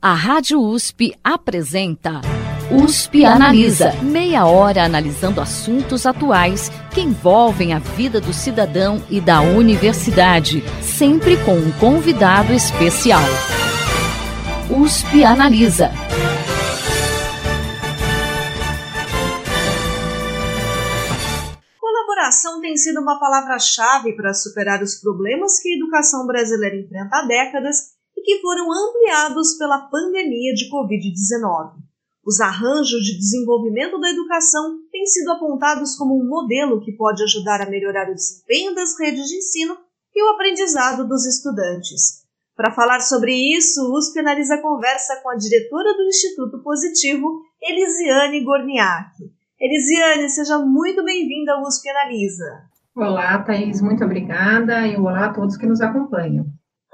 A Rádio USP apresenta USP Analisa. Meia hora analisando assuntos atuais que envolvem a vida do cidadão e da universidade, sempre com um convidado especial. USP Analisa. Colaboração tem sido uma palavra-chave para superar os problemas que a educação brasileira enfrenta há décadas e que foram ampliados pela pandemia de Covid-19. Os arranjos de desenvolvimento da educação têm sido apontados como um modelo que pode ajudar a melhorar o desempenho das redes de ensino e o aprendizado dos estudantes. Para falar sobre isso, o USP analisa conversa com a diretora do Instituto Positivo, Elisiane Gorniak. Elisiane, seja muito bem-vinda ao USP Analisa. Olá, Thaís, muito obrigada e olá a todos que nos acompanham.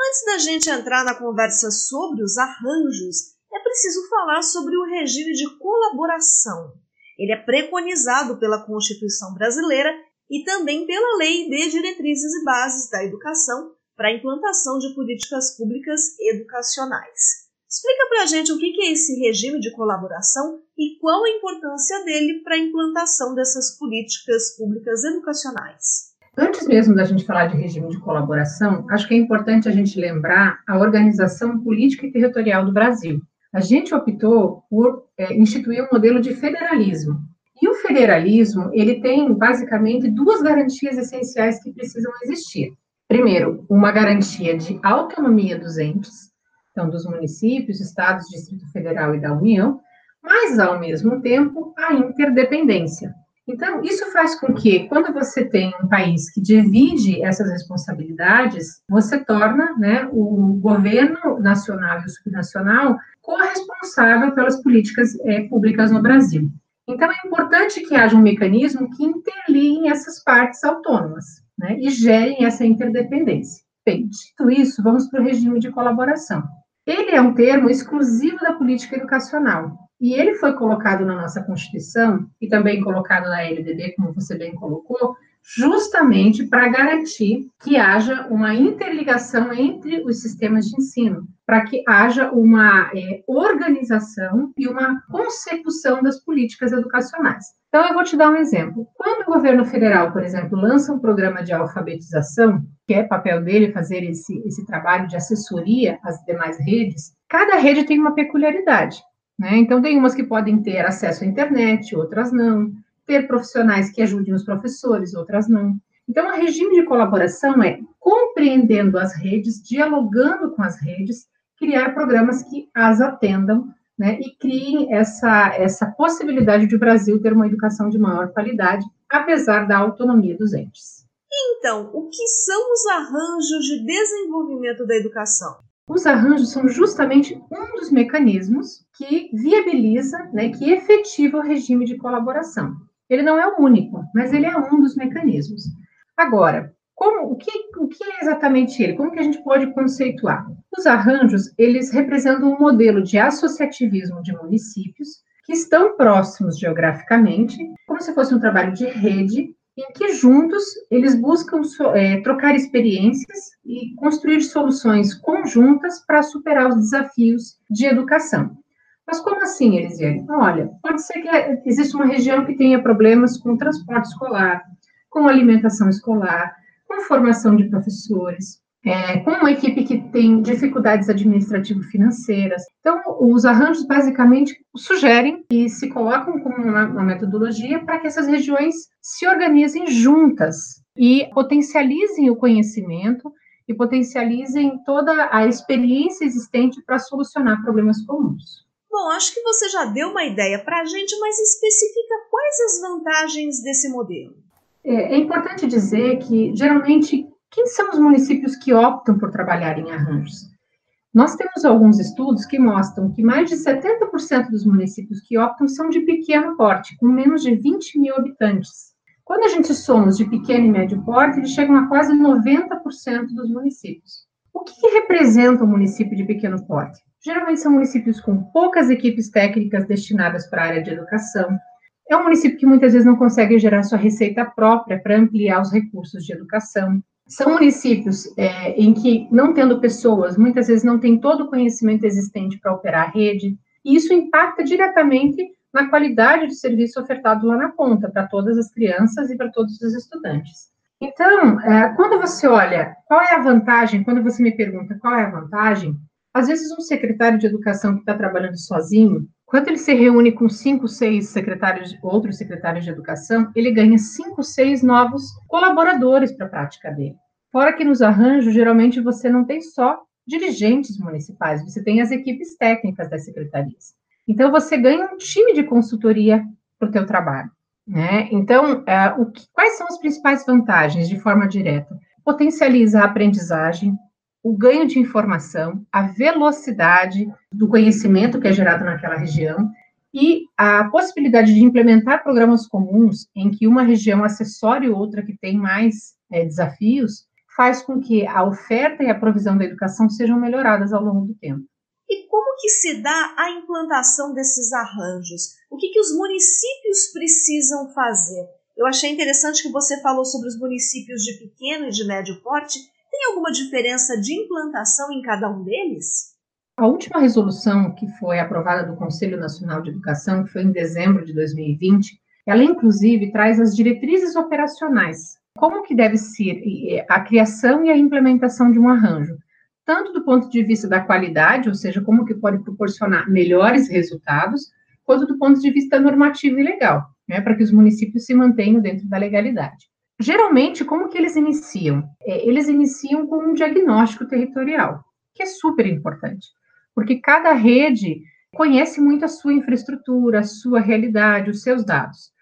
Antes da gente entrar na conversa sobre os arranjos, é preciso falar sobre o regime de colaboração. Ele é preconizado pela Constituição brasileira e também pela Lei de Diretrizes e Bases da Educação para a implantação de políticas públicas educacionais. Explica para a gente o que é esse regime de colaboração e qual a importância dele para a implantação dessas políticas públicas educacionais. Antes mesmo da gente falar de regime de colaboração, acho que é importante a gente lembrar a organização política e territorial do Brasil. A gente optou por é, instituir um modelo de federalismo. E o federalismo, ele tem basicamente duas garantias essenciais que precisam existir. Primeiro, uma garantia de autonomia dos entes, então dos municípios, estados, Distrito Federal e da União, mas ao mesmo tempo a interdependência. Então, isso faz com que, quando você tem um país que divide essas responsabilidades, você torna né, o governo nacional e o subnacional corresponsável pelas políticas é, públicas no Brasil. Então, é importante que haja um mecanismo que interligue essas partes autônomas né, e gerem essa interdependência. Bem, dito isso, vamos para o regime de colaboração. Ele é um termo exclusivo da política educacional, e ele foi colocado na nossa Constituição e também colocado na LDB, como você bem colocou, justamente para garantir que haja uma interligação entre os sistemas de ensino, para que haja uma é, organização e uma consecução das políticas educacionais. Então, eu vou te dar um exemplo. Quando o governo federal, por exemplo, lança um programa de alfabetização, que é papel dele fazer esse, esse trabalho de assessoria às demais redes, cada rede tem uma peculiaridade. Né? Então, tem umas que podem ter acesso à internet, outras não, ter profissionais que ajudem os professores, outras não. Então, o regime de colaboração é compreendendo as redes, dialogando com as redes, criar programas que as atendam né, e criem essa, essa possibilidade de o Brasil ter uma educação de maior qualidade, apesar da autonomia dos entes. Então, o que são os arranjos de desenvolvimento da educação? Os arranjos são justamente um dos mecanismos que viabiliza, né, que efetiva o regime de colaboração. Ele não é o único, mas ele é um dos mecanismos. Agora, como, o, que, o que é exatamente ele? Como que a gente pode conceituar? Os arranjos, eles representam um modelo de associativismo de municípios que estão próximos geograficamente, como se fosse um trabalho de rede em que juntos eles buscam é, trocar experiências e construir soluções conjuntas para superar os desafios de educação. Mas como assim, Elisiane? Olha, pode ser que exista uma região que tenha problemas com transporte escolar, com alimentação escolar, com formação de professores, é, com uma equipe que tem dificuldades administrativo-financeiras. Então, os arranjos basicamente sugerem e se colocam como uma, uma metodologia para que essas regiões se organizem juntas e potencializem o conhecimento e potencializem toda a experiência existente para solucionar problemas comuns. Bom, acho que você já deu uma ideia para a gente, mas especifica quais as vantagens desse modelo. É, é importante dizer que, geralmente, quem são os municípios que optam por trabalhar em arranjos? Nós temos alguns estudos que mostram que mais de 70% dos municípios que optam são de pequeno porte, com menos de 20 mil habitantes. Quando a gente soma os de pequeno e médio porte, eles chegam a quase 90% dos municípios. O que, que representa um município de pequeno porte? Geralmente são municípios com poucas equipes técnicas destinadas para a área de educação. É um município que muitas vezes não consegue gerar sua receita própria para ampliar os recursos de educação São municípios é, em que, não tendo pessoas, muitas vezes não tem todo o conhecimento existente para operar a rede, e isso impacta diretamente na qualidade do serviço ofertado lá na ponta, para todas as crianças e para todos os estudantes. Então, é, quando você olha qual é a vantagem, quando você me pergunta qual é a vantagem, às vezes um secretário de educação que está trabalhando sozinho, quando ele se reúne com cinco, seis secretários, outros secretários de educação, ele ganha cinco, seis novos colaboradores para a prática dele. Fora que nos arranjos, geralmente você não tem só dirigentes municipais, você tem as equipes técnicas das secretarias. Então, você ganha um time de consultoria para o teu trabalho. Né? Então, é, que, quais são as principais vantagens de forma direta? Potencializa a aprendizagem, o ganho de informação, a velocidade do conhecimento que é gerado naquela região e a possibilidade de implementar programas comuns em que uma região acessória outra que tem mais é, desafios faz com que a oferta e a provisão da educação sejam melhoradas ao longo do tempo. E como que se dá a implantação desses arranjos? O que, que os municípios precisam fazer? Eu achei interessante que você falou sobre os municípios de pequeno e de médio porte. Tem alguma diferença de implantação em cada um deles? A última resolução que foi aprovada do Conselho Nacional de Educação, que foi em dezembro de 2020, ela inclusive traz as diretrizes operacionais. Como que deve ser a criação e a implementação de um arranjo? tanto do ponto de vista da qualidade, ou seja, como que pode proporcionar melhores resultados, quanto do ponto de vista normativo e legal, né, para que os municípios se mantenham dentro da legalidade. Geralmente, como que eles iniciam? É, eles iniciam com um diagnóstico territorial, que é super importante, porque cada rede conhece muito a sua infraestrutura, a sua realidade, os seus dados.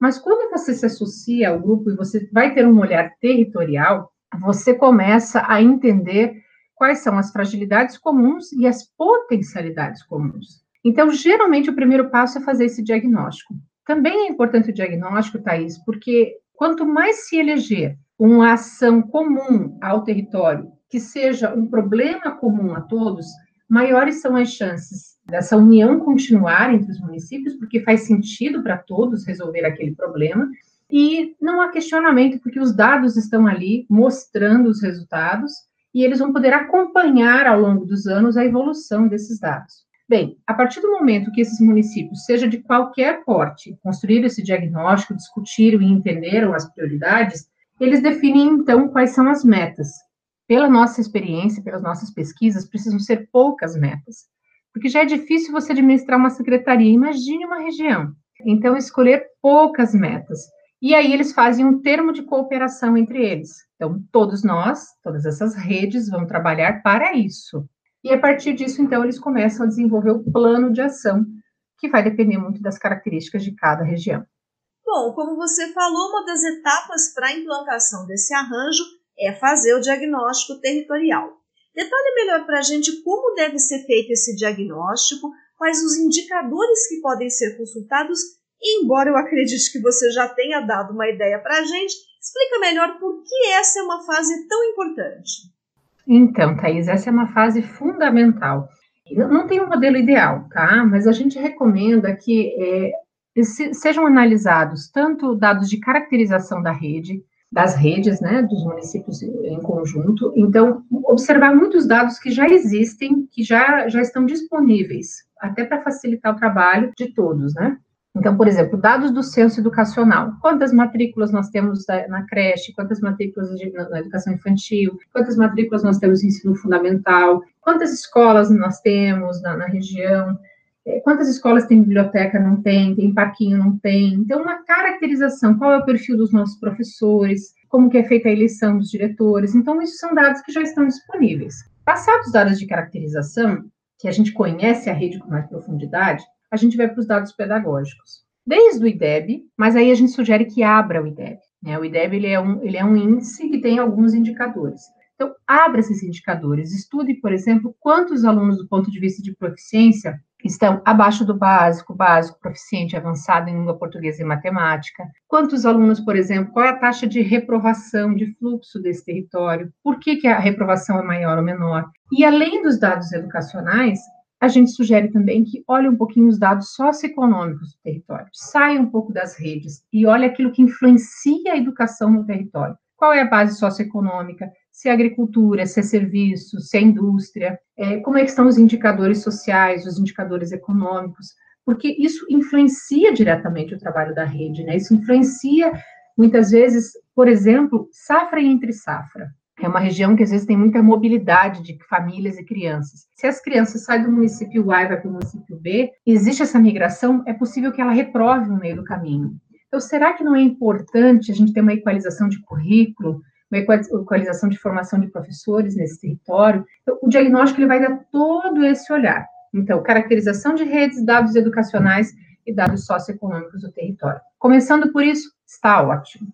Mas quando você se associa ao grupo e você vai ter um olhar territorial, você começa a entender quais são as fragilidades comuns e as potencialidades comuns. Então, geralmente, o primeiro passo é fazer esse diagnóstico. Também é importante o diagnóstico, Thaís, porque quanto mais se eleger uma ação comum ao território, que seja um problema comum a todos, maiores são as chances dessa união continuar entre os municípios, porque faz sentido para todos resolver aquele problema, e não há questionamento, porque os dados estão ali mostrando os resultados, e eles vão poder acompanhar ao longo dos anos a evolução desses dados. Bem, a partir do momento que esses municípios, seja de qualquer porte, construíram esse diagnóstico, discutiram e entenderam as prioridades, eles definem então quais são as metas. Pela nossa experiência, pelas nossas pesquisas, precisam ser poucas metas, porque já é difícil você administrar uma secretaria, imagine uma região. Então, escolher poucas metas. E aí eles fazem um termo de cooperação entre eles. Então, todos nós, todas essas redes vão trabalhar para isso. E a partir disso, então, eles começam a desenvolver o plano de ação, que vai depender muito das características de cada região. Bom, como você falou, uma das etapas para a implantação desse arranjo é fazer o diagnóstico territorial. Detalhe melhor para a gente como deve ser feito esse diagnóstico, quais os indicadores que podem ser consultados embora eu acredite que você já tenha dado uma ideia para a gente, explica melhor por que essa é uma fase tão importante. Então, Thais, essa é uma fase fundamental. Não tem um modelo ideal, tá? Mas a gente recomenda que é, sejam analisados tanto dados de caracterização da rede, das redes, né, dos municípios em conjunto. Então, observar muitos dados que já existem, que já, já estão disponíveis, até para facilitar o trabalho de todos, né? Então, por exemplo, dados do censo educacional. Quantas matrículas nós temos na creche? Quantas matrículas na educação infantil? Quantas matrículas nós temos no ensino fundamental? Quantas escolas nós temos na, na região? É, quantas escolas tem biblioteca? Não tem. Tem parquinho? Não tem. Então, uma caracterização. Qual é o perfil dos nossos professores? Como que é feita a eleição dos diretores? Então, isso são dados que já estão disponíveis. Passados os dados de caracterização, que a gente conhece a rede com mais profundidade, a gente vai para os dados pedagógicos. Desde o IDEB, mas aí a gente sugere que abra o IDEB. Né? O IDEB ele é, um, ele é um índice que tem alguns indicadores. Então, abra esses indicadores. Estude, por exemplo, quantos alunos, do ponto de vista de proficiência, estão abaixo do básico, básico, proficiente, avançado em língua portuguesa e matemática. Quantos alunos, por exemplo, qual é a taxa de reprovação, de fluxo desse território? Por que, que a reprovação é maior ou menor? E além dos dados educacionais, a gente sugere também que olhe um pouquinho os dados socioeconômicos do território, saia um pouco das redes e olhe aquilo que influencia a educação no território. qual é a base socioeconômica, se é agricultura, se é serviço, se é indústria, é, como é que estão os indicadores sociais, os indicadores econômicos, porque isso influencia diretamente o trabalho da rede, né? Isso influencia, muitas vezes, por exemplo, safra entre safra. É uma região que às vezes tem muita mobilidade de famílias e crianças. Se as crianças saem do município A e vai para o município B, existe essa migração, é possível que ela reprove no meio do caminho. Então, será que não é importante a gente ter uma equalização de currículo, uma equalização de formação de professores nesse território? Então, o diagnóstico ele vai dar todo esse olhar. Então, caracterização de redes, dados educacionais e dados socioeconômicos do território. Começando por isso, está ótimo.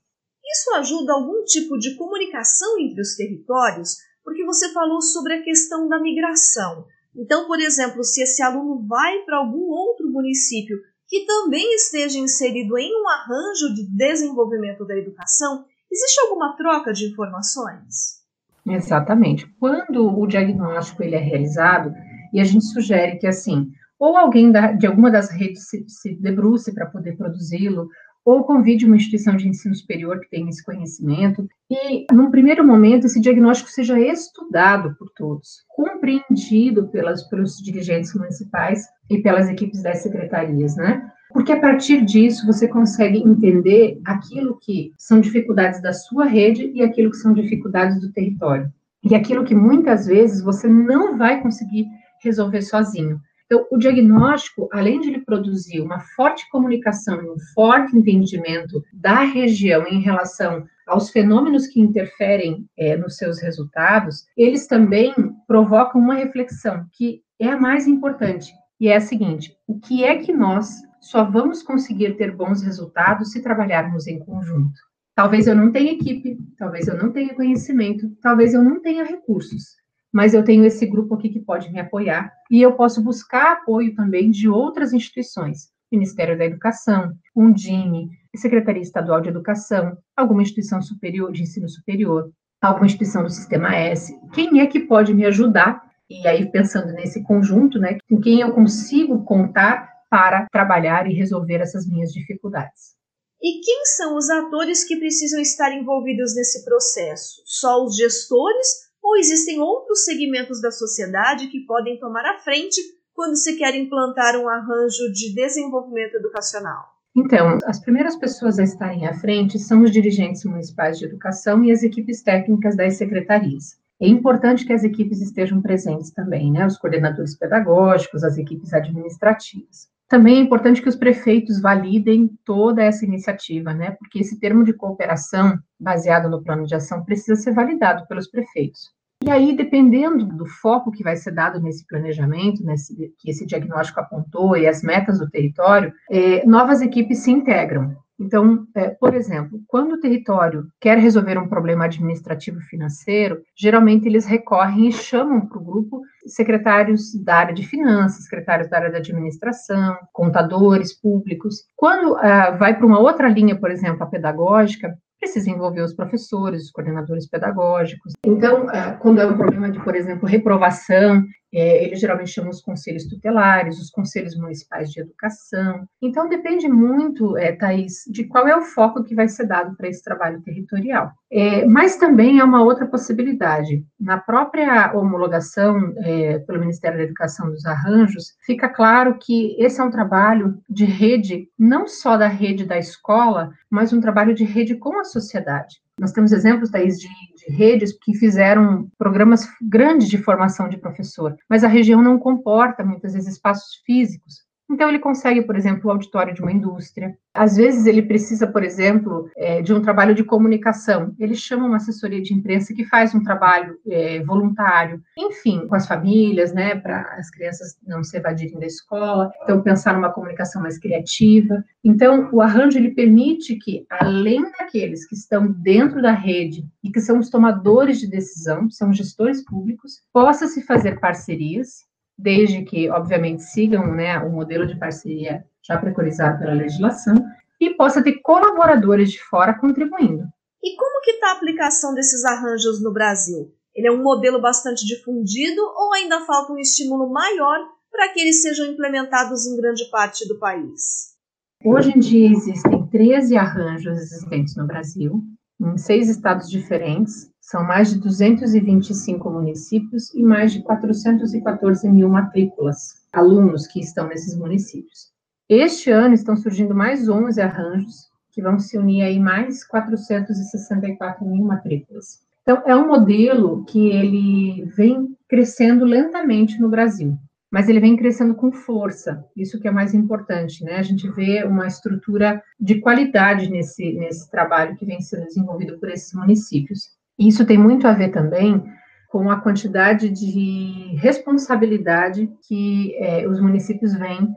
Isso ajuda algum tipo de comunicação entre os territórios? Porque você falou sobre a questão da migração. Então, por exemplo, se esse aluno vai para algum outro município que também esteja inserido em um arranjo de desenvolvimento da educação, existe alguma troca de informações? Exatamente. Quando o diagnóstico ele é realizado, e a gente sugere que, assim, ou alguém da, de alguma das redes se, se debruce para poder produzi-lo, ou convide uma instituição de ensino superior que tenha esse conhecimento, e, num primeiro momento, esse diagnóstico seja estudado por todos, compreendido pelas, pelos dirigentes municipais e pelas equipes das secretarias, né? Porque a partir disso você consegue entender aquilo que são dificuldades da sua rede e aquilo que são dificuldades do território. E aquilo que muitas vezes você não vai conseguir resolver sozinho. Então, o diagnóstico, além de ele produzir uma forte comunicação e um forte entendimento da região em relação aos fenômenos que interferem é, nos seus resultados, eles também provocam uma reflexão que é a mais importante, e é a seguinte: o que é que nós só vamos conseguir ter bons resultados se trabalharmos em conjunto? Talvez eu não tenha equipe, talvez eu não tenha conhecimento, talvez eu não tenha recursos, mas eu tenho esse grupo aqui que pode me apoiar e eu posso buscar apoio também de outras instituições, Ministério da Educação, Undime, Secretaria Estadual de Educação, alguma instituição superior de ensino superior, alguma instituição do Sistema S. Quem é que pode me ajudar? E aí pensando nesse conjunto, né, com quem eu consigo contar para trabalhar e resolver essas minhas dificuldades. E quem são os atores que precisam estar envolvidos nesse processo? Só os gestores ou existem outros segmentos da sociedade que podem tomar a frente quando se quer implantar um arranjo de desenvolvimento educacional? Então, as primeiras pessoas a estarem à frente são os dirigentes municipais de educação e as equipes técnicas das secretarias. É importante que as equipes estejam presentes também, né? Os coordenadores pedagógicos, as equipes administrativas. Também é importante que os prefeitos validem toda essa iniciativa, né? Porque esse termo de cooperação, baseado no plano de ação, precisa ser validado pelos prefeitos. E aí, dependendo do foco que vai ser dado nesse planejamento, nesse, que esse diagnóstico apontou e as metas do território, é, novas equipes se integram. Então, é, por exemplo, quando o território quer resolver um problema administrativo financeiro, geralmente eles recorrem e chamam para o grupo secretários da área de finanças, secretários da área da administração, contadores públicos. Quando uh, vai para uma outra linha, por exemplo, a pedagógica, precisa envolver os professores, os coordenadores pedagógicos. Então, é, quando é um problema de, por exemplo, reprovação, é, eles geralmente chamam os conselhos tutelares, os conselhos municipais de educação. Então, depende muito, é, Thais, de qual é o foco que vai ser dado para esse trabalho territorial. É, mas também há uma outra possibilidade. Na própria homologação é, pelo Ministério da Educação dos arranjos, fica claro que esse é um trabalho de rede, não só da rede da escola, mas um trabalho de rede com a sociedade. Nós temos exemplos, Thaís, de, de, redes que fizeram programas grandes de formação de professor, mas a região não comporta muitas vezes espaços físicos então, ele consegue, por exemplo, o auditório de uma indústria. Às vezes, ele precisa, por exemplo, é, de um trabalho de comunicação. Ele chama uma assessoria de imprensa que faz um trabalho é, voluntário, enfim, com as famílias, né, para as crianças não se evadirem da escola. Então, pensar numa comunicação mais criativa. Então, o arranjo ele permite que, além daqueles que estão dentro da rede e que são os tomadores de decisão, são gestores públicos, possa se fazer parcerias desde que, obviamente, sigam né, o modelo de parceria já preconizado pela legislação, e possa ter colaboradores de fora contribuindo. E como que está a aplicação desses arranjos no Brasil? Ele é um modelo bastante difundido ou ainda falta um estímulo maior para que eles sejam implementados em grande parte do país? Hoje em dia existem 13 arranjos existentes no Brasil, em seis estados diferentes, são mais de 225 municípios e mais de 414 mil matrículas, alunos que estão nesses municípios. Este ano estão surgindo mais 11 arranjos, que vão se unir aí mais 464 mil matrículas. Então, é um modelo que ele vem crescendo lentamente no Brasil, mas ele vem crescendo com força, isso que é mais importante, né? A gente vê uma estrutura de qualidade nesse, nesse trabalho que vem sendo desenvolvido por esses municípios. Isso tem muito a ver também com a quantidade de responsabilidade que é, os municípios vêm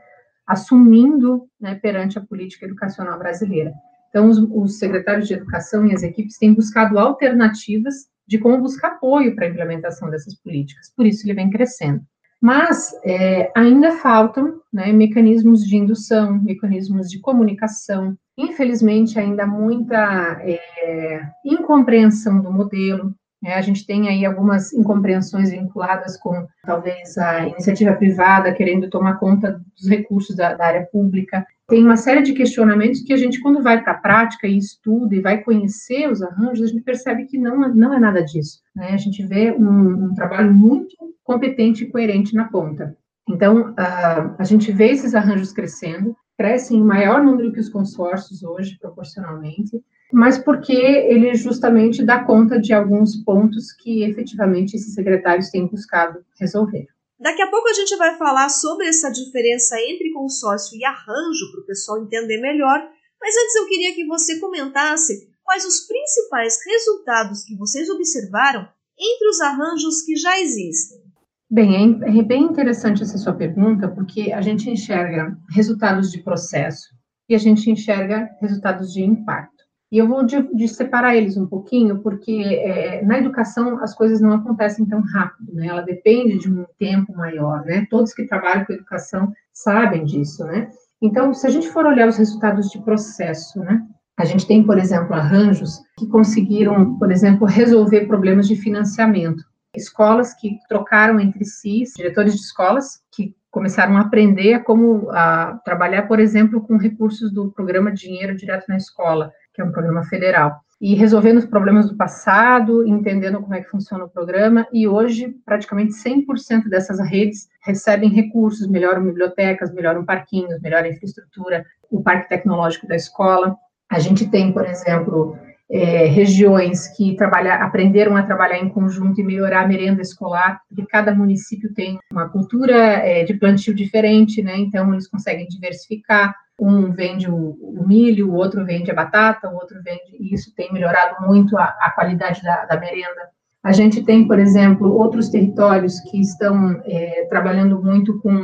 assumindo né, perante a política educacional brasileira. Então, os, os, secretários de educação e as equipes têm buscado alternativas de como buscar apoio para a implementação dessas políticas, por isso ele vem crescendo. Mas é, ainda faltam né, mecanismos de indução, mecanismos de comunicação. Infelizmente, ainda muita é, incompreensão do modelo. Né? A gente tem aí algumas incompreensões vinculadas com talvez a iniciativa privada querendo tomar conta dos recursos da, da área pública. Tem uma série de questionamentos que a gente, quando vai para a prática e estuda e vai conhecer os arranjos, a gente percebe que não, não é nada disso. Né? A gente vê um, um trabalho muito competente e coerente na ponta. Então, uh, a gente vê esses arranjos crescendo, crescem em maior número que os consórcios hoje, proporcionalmente, mas porque ele justamente dá conta de alguns pontos que efetivamente esses secretários têm buscado resolver. Daqui a pouco a gente vai falar sobre essa diferença entre consórcio e arranjo para o pessoal entender melhor, mas antes eu queria que você comentasse quais os principais resultados que vocês observaram entre os arranjos que já existem. Bem, é, é bem interessante essa sua pergunta, porque a gente enxerga resultados de processo e a gente enxerga resultados de impacto. E eu vou de, de separar eles um pouquinho, porque é, na educação as coisas não acontecem tão rápido, né? Ela depende de um tempo maior, né? Todos que trabalham com educação sabem disso, né? Então, se a gente for olhar os resultados de processo, né? A gente tem, por exemplo, arranjos que conseguiram, por exemplo, resolver problemas de financiamento escolas que trocaram entre si, diretores de escolas que começaram a aprender como a trabalhar, por exemplo, com recursos do programa Dinheiro Direto na Escola, que é um programa federal, e resolvendo os problemas do passado, entendendo como é que funciona o programa, e hoje praticamente 100% dessas redes recebem recursos, melhoram bibliotecas, melhoram parquinhos, melhoram infraestrutura, o parque tecnológico da escola. A gente tem, por exemplo, é, regiões que trabalhar, aprenderam a trabalhar em conjunto e melhorar a merenda escolar, porque cada município tem uma cultura é, de plantio diferente, né? Então eles conseguem diversificar. Um vende o, o, milho, o outro vende a batata, o outro vende. E isso tem melhorado muito a, a qualidade da, da merenda. A gente tem, por exemplo, outros territórios que estão é, trabalhando muito com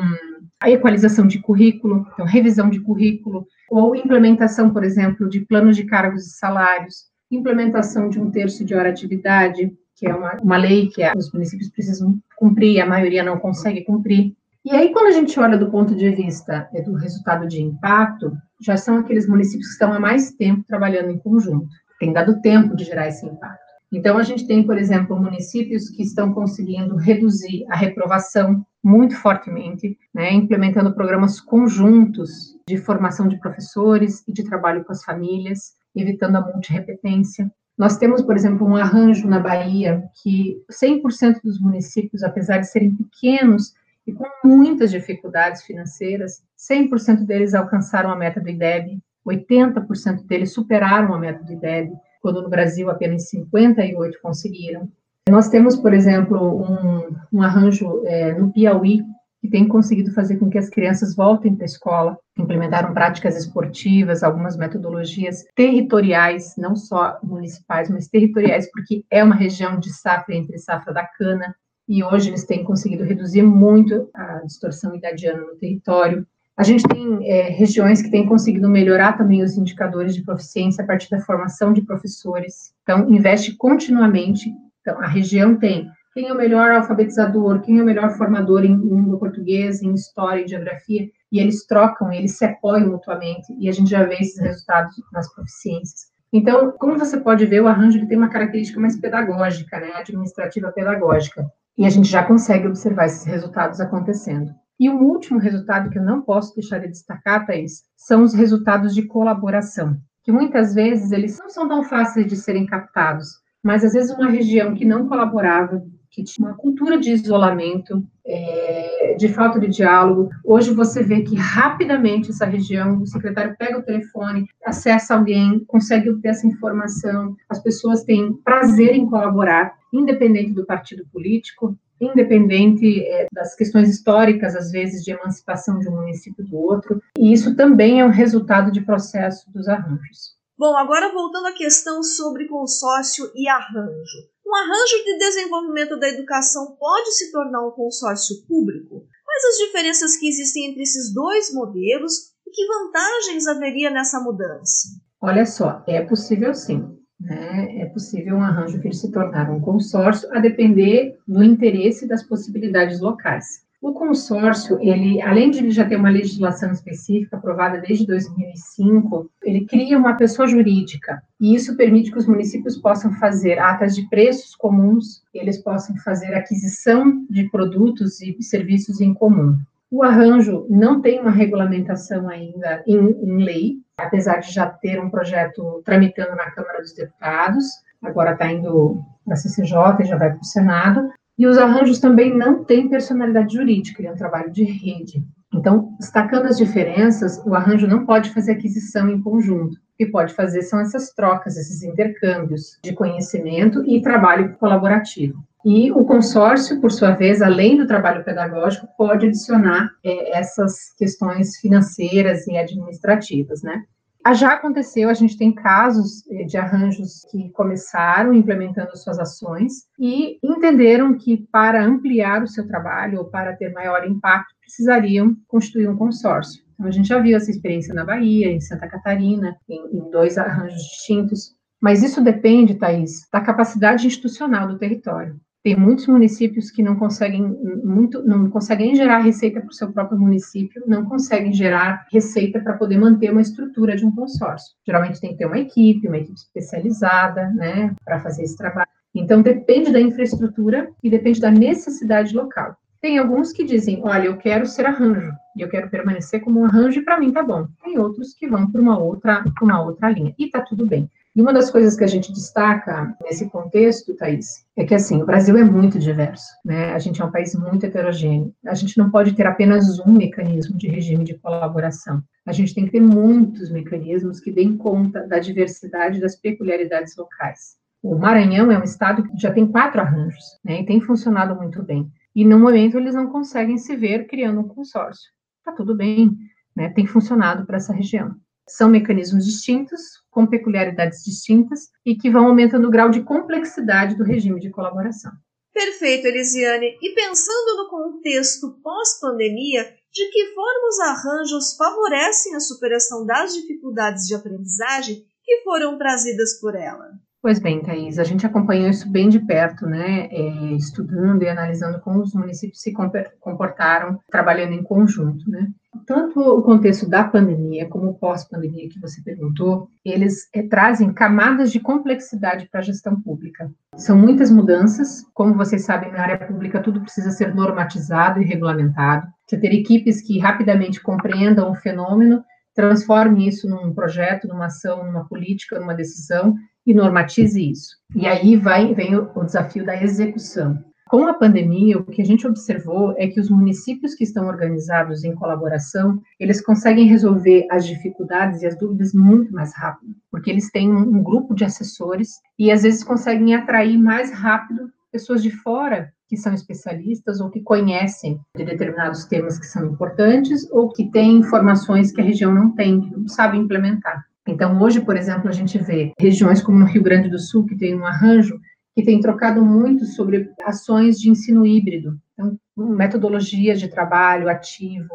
a equalização de currículo, então revisão de currículo, ou implementação, por exemplo, de planos de cargos e salários implementação de um terço de hora atividade, que é uma, uma lei que os municípios precisam cumprir, a maioria não consegue cumprir. E aí, quando a gente olha do ponto de vista é, do resultado de impacto, já são aqueles municípios que estão há mais tempo trabalhando em conjunto, tem dado tempo de gerar esse impacto. Então, a gente tem, por exemplo, municípios que estão conseguindo reduzir a reprovação muito fortemente, né, implementando programas conjuntos de formação de professores e de trabalho com as famílias, evitando a multirepetência. Nós temos, por exemplo, um arranjo na Bahia que 100% dos municípios, apesar de serem pequenos e com muitas dificuldades financeiras, 100% deles alcançaram a meta do IDEB, 80% deles superaram a meta do IDEB, quando no Brasil apenas 58 conseguiram. Nós temos, por exemplo, um, um arranjo é, no Piauí, que tem conseguido fazer com que as crianças voltem para a escola, implementaram práticas esportivas, algumas metodologias territoriais, não só municipais, mas territoriais, porque é uma região de safra entre safra da cana, e hoje eles têm conseguido reduzir muito a distorção idadiana no território. A gente tem é, regiões que têm conseguido melhorar também os indicadores de proficiência a partir da formação de professores. Então, investe continuamente. Então, a região tem quem é o melhor alfabetizador, quem é o melhor formador em língua portuguesa, em história e geografia, e eles trocam, eles se apoiam mutuamente, e a gente já vê esses resultados nas proficiências. Então, como você pode ver, o arranjo ele tem uma característica mais pedagógica, né, administrativa pedagógica, e a gente já consegue observar esses resultados acontecendo. E um último resultado que eu não posso deixar de destacar, Thaís, são os resultados de colaboração, que muitas vezes eles não são tão fáceis de serem captados, mas às vezes uma região que não colaborava, que tinha uma cultura de isolamento, é, de falta de diálogo. Hoje você vê que rapidamente essa região, o secretário pega o telefone, acessa alguém, consegue obter essa informação, as pessoas têm prazer em colaborar, independente do partido político, independente é, das questões históricas, às vezes, de emancipação de um município do outro, e isso também é um resultado de processo dos arranjos. Bom, agora voltando à questão sobre consórcio e arranjo. Um arranjo de desenvolvimento da educação pode se tornar um consórcio público? Quais as diferenças que existem entre esses dois modelos e que vantagens haveria nessa mudança? Olha só, é possível sim. Né? É possível um arranjo vir se tornar um consórcio, a depender do interesse das possibilidades locais. O consórcio, ele, além de já ter uma legislação específica aprovada desde 2005, ele cria uma pessoa jurídica. E isso permite que os municípios possam fazer atas de preços comuns, eles possam fazer aquisição de produtos e serviços em comum. O arranjo não tem uma regulamentação ainda em, em lei, apesar de já ter um projeto tramitando na Câmara dos Deputados, agora está indo para a CCJ e já vai para o Senado, e os arranjos também não têm personalidade jurídica, ele é um trabalho de rede. Então, destacando as diferenças, o arranjo não pode fazer aquisição em conjunto. O que pode fazer são essas trocas, esses intercâmbios de conhecimento e trabalho colaborativo. E o consórcio, por sua vez, além do trabalho pedagógico, pode adicionar é, essas questões financeiras e administrativas, né? Ah, já aconteceu, a gente tem casos eh, de arranjos que começaram implementando suas ações e entenderam que para ampliar o seu trabalho ou para ter maior impacto, precisariam constituir um consórcio. Então, a gente já viu essa experiência na Bahia, em Santa Catarina, em, em dois arranjos distintos. Mas isso depende, Thais, da capacidade institucional do território. Tem muitos municípios que não conseguem muito, não conseguem gerar receita para o seu próprio município, não conseguem gerar receita para poder manter uma estrutura de um consórcio. Geralmente tem que ter uma equipe, uma equipe especializada, né, para fazer esse trabalho. Então depende da infraestrutura e depende da necessidade local. Tem alguns que dizem, olha, eu quero ser arranjo, e eu quero permanecer como um arranjo, e para mim tá bom. Tem outros que vão para uma outra, uma outra linha, e tá tudo bem. E uma das coisas que a gente destaca nesse contexto, Thaís, é que assim, o Brasil é muito diverso, né? A gente é um país muito heterogêneo. A gente não pode ter apenas um mecanismo de regime de colaboração. A gente tem que ter muitos mecanismos que deem conta da diversidade das peculiaridades locais. O Maranhão é um estado que já tem quatro arranjos, né? E tem funcionado muito bem. E no momento eles não conseguem se ver criando um consórcio. Tá tudo bem, né? Tem funcionado para essa região. São mecanismos distintos, com peculiaridades distintas e que vão aumentando o grau de complexidade do regime de colaboração. Perfeito, Elisiane. E pensando no contexto pós-pandemia, de que forma os arranjos favorecem a superação das dificuldades de aprendizagem que foram trazidas por ela? Pois bem, Thais, a gente acompanhou isso bem de perto, né, é, estudando e analisando como os municípios se comportaram trabalhando em conjunto, né. Tanto o contexto da pandemia como o pós-pandemia que você perguntou, eles é, trazem camadas de complexidade para a gestão pública. São muitas mudanças, como vocês sabem, na área pública tudo precisa ser normatizado e regulamentado. Você ter equipes que rapidamente compreendam o fenômeno, transformem isso num projeto, numa ação, numa política, numa decisão e normatize isso. E aí vai, vem o, o desafio da execução. Com a pandemia, o que a gente observou é que os municípios que estão organizados em colaboração, eles conseguem resolver as dificuldades e as dúvidas muito mais rápido, porque eles têm um, grupo de assessores e às vezes conseguem atrair mais rápido pessoas de fora que são especialistas ou que conhecem de determinados temas que são importantes ou que têm informações que a região não tem, que não sabe implementar. Então, hoje, por exemplo, a gente vê regiões como no Rio Grande do Sul, que tem um arranjo que tem trocado muito sobre ações de ensino híbrido, então, metodologias de trabalho ativo,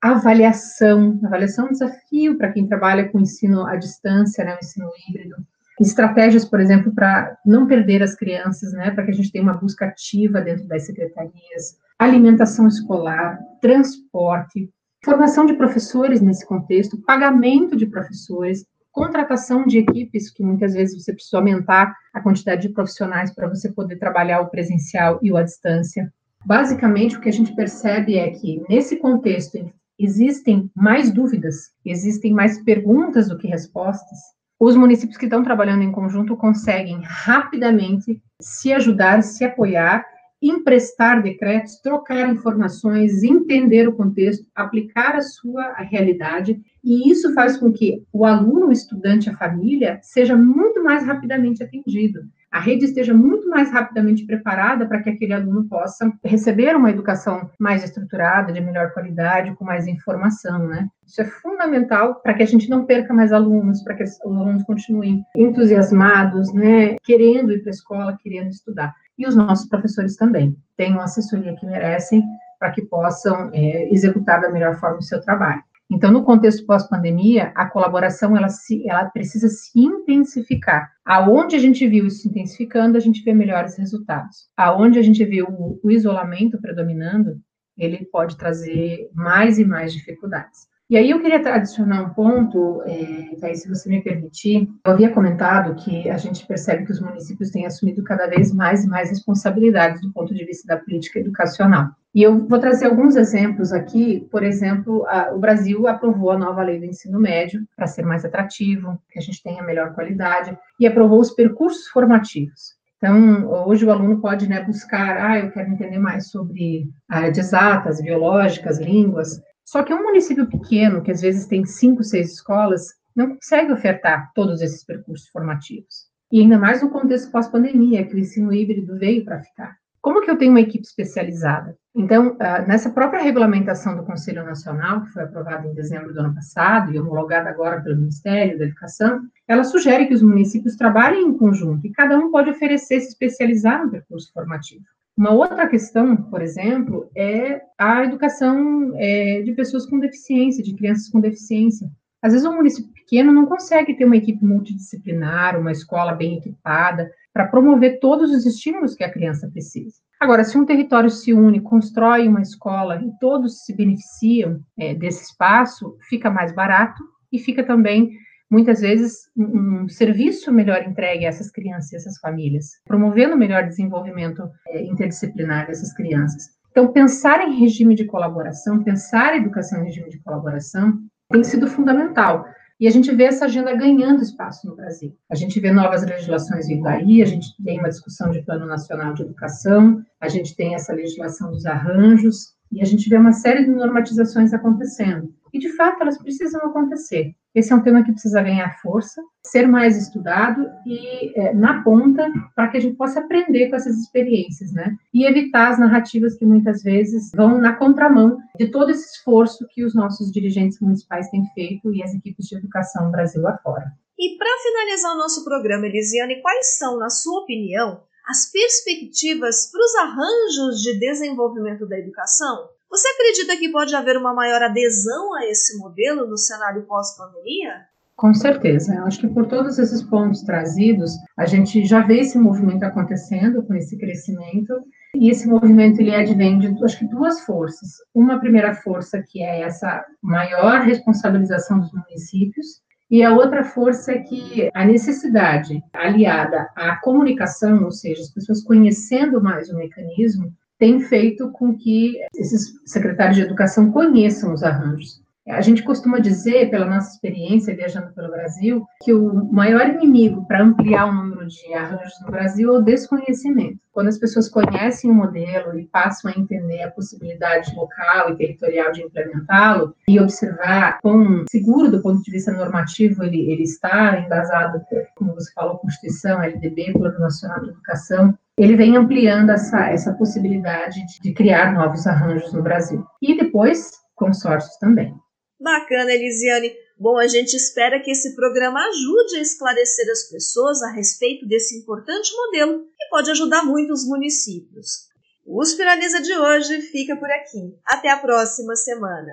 avaliação, avaliação é um desafio para quem trabalha com ensino à distância, né, o ensino híbrido, estratégias, por exemplo, para não perder as crianças, né, para que a gente tenha uma busca ativa dentro das secretarias, alimentação escolar, transporte, formação de professores nesse contexto, pagamento de professores, contratação de equipes, que muitas vezes você precisa aumentar a quantidade de profissionais para você poder trabalhar o presencial e o à distância. Basicamente, o que a gente percebe é que, nesse contexto, existem mais dúvidas, existem mais perguntas do que respostas. os municípios que estão trabalhando em conjunto conseguem rapidamente se ajudar, se apoiar, emprestar decretos, trocar informações, entender o contexto, aplicar a sua realidade, e isso faz com que o aluno, o estudante, a família seja muito mais rapidamente atendido a rede esteja muito mais rapidamente preparada para que aquele aluno possa receber uma educação mais estruturada, de melhor qualidade, com mais informação, né? Isso é fundamental para que a gente não perca mais alunos, para que os alunos continuem entusiasmados, né, querendo ir para a escola, querendo estudar. E os nossos professores também têm uma assessoria que merecem para que possam é, executar da melhor forma o seu trabalho. Então, no contexto pós-pandemia, a colaboração ela, se, ela precisa se intensificar. Aonde a gente viu isso se intensificando, a gente vê melhores resultados. Aonde a gente viu o, o isolamento predominando, ele pode trazer mais e mais dificuldades. E aí eu queria adicionar um ponto, é, Thaís, se você me permitir. Eu havia comentado que a gente percebe que os municípios têm assumido cada vez mais e mais responsabilidades do ponto de vista da política educacional. E eu vou trazer alguns exemplos aqui. Por exemplo, a, o Brasil aprovou a nova lei do ensino médio para ser mais atrativo, que a gente tenha melhor qualidade, e aprovou os percursos formativos. Então, hoje o aluno pode né, buscar, ah, eu quero entender mais sobre área de exatas, biológicas, línguas, só que um município pequeno, que às vezes tem cinco, seis escolas, não consegue ofertar todos esses percursos formativos. E ainda mais no contexto pós-pandemia, que o ensino híbrido veio para ficar. Como que eu tenho uma equipe especializada? Então, ah, nessa própria regulamentação do Conselho Nacional, que foi aprovada em dezembro do ano passado e homologada agora pelo Ministério da Educação, ela sugere que os municípios trabalhem em conjunto e cada um pode oferecer se especializar no percurso formativo. Uma outra questão, por exemplo, é a educação é, de pessoas com deficiência, de crianças com deficiência. Às vezes, um município pequeno não consegue ter uma equipe multidisciplinar, uma escola bem equipada, para promover todos os estímulos que a criança precisa. Agora, se um território se une, constrói uma escola e todos se beneficiam é, desse espaço, fica mais barato e fica também muitas vezes um, serviço melhor entregue a essas crianças e essas famílias, promovendo o melhor desenvolvimento é, interdisciplinar dessas crianças. Então, pensar em regime de colaboração, pensar educação em regime de colaboração, tem sido fundamental. E a gente vê essa agenda ganhando espaço no Brasil. A gente vê novas legislações vindo aí, a gente tem uma discussão de Plano Nacional de Educação, a gente tem essa legislação dos arranjos, e a gente vê uma série de normatizações acontecendo. E, de fato, elas precisam acontecer. Esse é um tema que precisa ganhar força, ser mais estudado e é, na ponta para que a gente possa aprender com essas experiências, né? E evitar as narrativas que muitas vezes vão na contramão de todo esse esforço que os nossos dirigentes municipais têm feito e as equipes de educação Brasil afora. E para finalizar o nosso programa, Elisiane, quais são, na sua opinião, as perspectivas para os arranjos de desenvolvimento da educação? Você acredita que pode haver uma maior adesão a esse modelo no cenário pós-pandemia? Com certeza. Eu acho que por todos esses pontos trazidos, a gente já vê esse movimento acontecendo com esse crescimento. E esse movimento ele advém de acho que duas forças. Uma primeira força que é essa maior responsabilização dos municípios e a outra força é que a necessidade aliada à comunicação, ou seja, as pessoas conhecendo mais o mecanismo, tem feito com que esses secretários de educação conheçam os arranjos. A gente costuma dizer, pela nossa experiência viajando pelo Brasil, que o maior inimigo para ampliar o número de arranjos no Brasil é o desconhecimento. Quando as pessoas conhecem o modelo e passam a entender a possibilidade local e territorial de implementá-lo e observar quão seguro do ponto de vista normativo ele, ele está, embasado, como você falou, Constituição, LDB, Plano Nacional de Educação, ele vem ampliando essa, essa possibilidade de, de criar novos arranjos no Brasil. E depois, consórcios também. Bacana, Elisiane. Bom, a gente espera que esse programa ajude a esclarecer as pessoas a respeito desse importante modelo que pode ajudar muito os municípios. O USP Analisa de hoje fica por aqui. Até a próxima semana.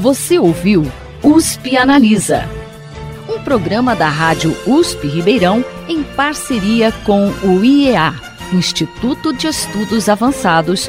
Você ouviu USP Analisa, um programa da Rádio USP Ribeirão em parceria com o IEA, Instituto de Estudos Avançados